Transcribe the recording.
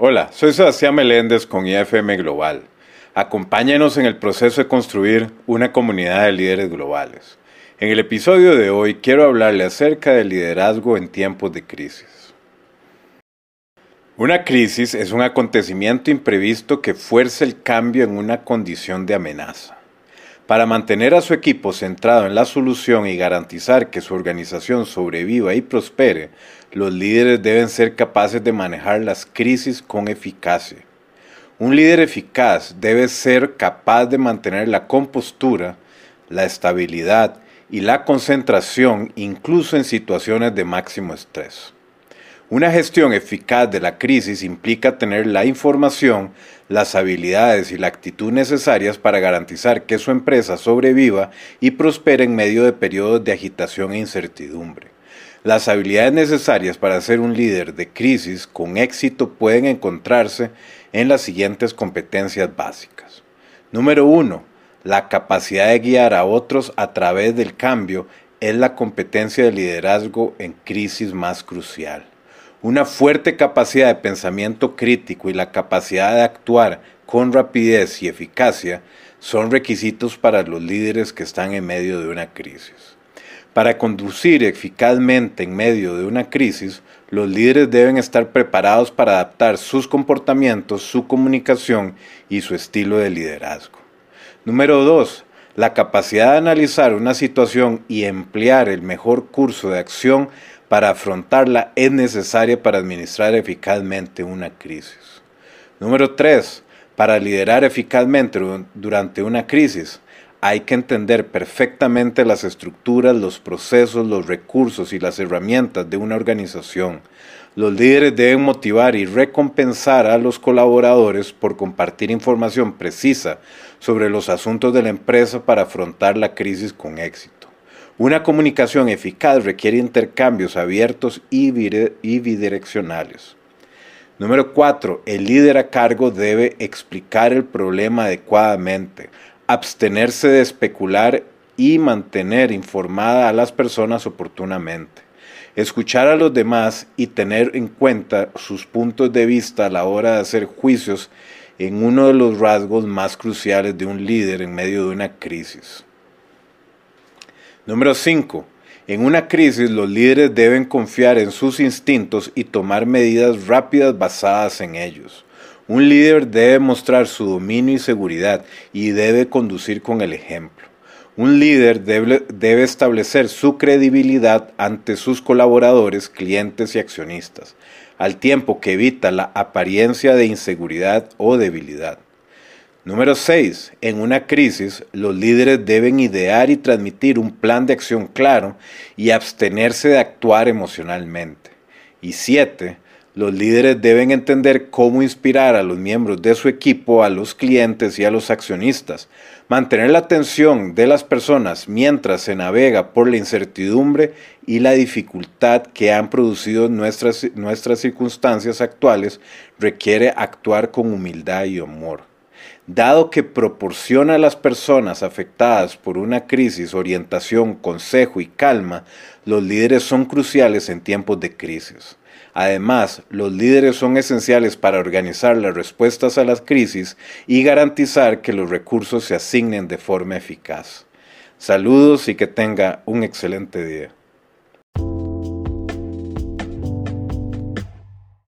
Hola, soy Sebastián Meléndez con IFM Global. Acompáñenos en el proceso de construir una comunidad de líderes globales. En el episodio de hoy quiero hablarle acerca del liderazgo en tiempos de crisis. Una crisis es un acontecimiento imprevisto que fuerza el cambio en una condición de amenaza. Para mantener a su equipo centrado en la solución y garantizar que su organización sobreviva y prospere, los líderes deben ser capaces de manejar las crisis con eficacia. Un líder eficaz debe ser capaz de mantener la compostura, la estabilidad y la concentración incluso en situaciones de máximo estrés. Una gestión eficaz de la crisis implica tener la información, las habilidades y la actitud necesarias para garantizar que su empresa sobreviva y prospere en medio de periodos de agitación e incertidumbre. Las habilidades necesarias para ser un líder de crisis con éxito pueden encontrarse en las siguientes competencias básicas. Número 1. La capacidad de guiar a otros a través del cambio es la competencia de liderazgo en crisis más crucial. Una fuerte capacidad de pensamiento crítico y la capacidad de actuar con rapidez y eficacia son requisitos para los líderes que están en medio de una crisis. Para conducir eficazmente en medio de una crisis, los líderes deben estar preparados para adaptar sus comportamientos, su comunicación y su estilo de liderazgo. Número 2. La capacidad de analizar una situación y emplear el mejor curso de acción para afrontarla es necesaria para administrar eficazmente una crisis. Número 3. Para liderar eficazmente durante una crisis, hay que entender perfectamente las estructuras, los procesos, los recursos y las herramientas de una organización. Los líderes deben motivar y recompensar a los colaboradores por compartir información precisa sobre los asuntos de la empresa para afrontar la crisis con éxito. Una comunicación eficaz requiere intercambios abiertos y bidireccionales. Número 4. El líder a cargo debe explicar el problema adecuadamente, abstenerse de especular y mantener informada a las personas oportunamente. Escuchar a los demás y tener en cuenta sus puntos de vista a la hora de hacer juicios en uno de los rasgos más cruciales de un líder en medio de una crisis. Número 5. En una crisis los líderes deben confiar en sus instintos y tomar medidas rápidas basadas en ellos. Un líder debe mostrar su dominio y seguridad y debe conducir con el ejemplo. Un líder debe, debe, establecer su credibilidad ante sus colaboradores, clientes y accionistas, al tiempo que evita la apariencia de inseguridad o debilidad. Número 6. En una crisis, los líderes deben idear y transmitir un plan de acción claro y abstenerse de actuar emocionalmente. Y 7. Los líderes deben entender cómo inspirar a los miembros de su equipo, a los clientes y a los accionistas, mantener la atención de las personas mientras se navega por la incertidumbre y la dificultad que han producido nuestras, nuestras circunstancias actuales requiere actuar con humildad y amor. Dado que proporciona a las personas afectadas por una crisis orientación, consejo y calma, los líderes son cruciales en tiempos de crisis. Además, los líderes son esenciales para organizar las respuestas a las crisis y garantizar que los recursos se asignen de forma eficaz. Saludos y que tenga un excelente día.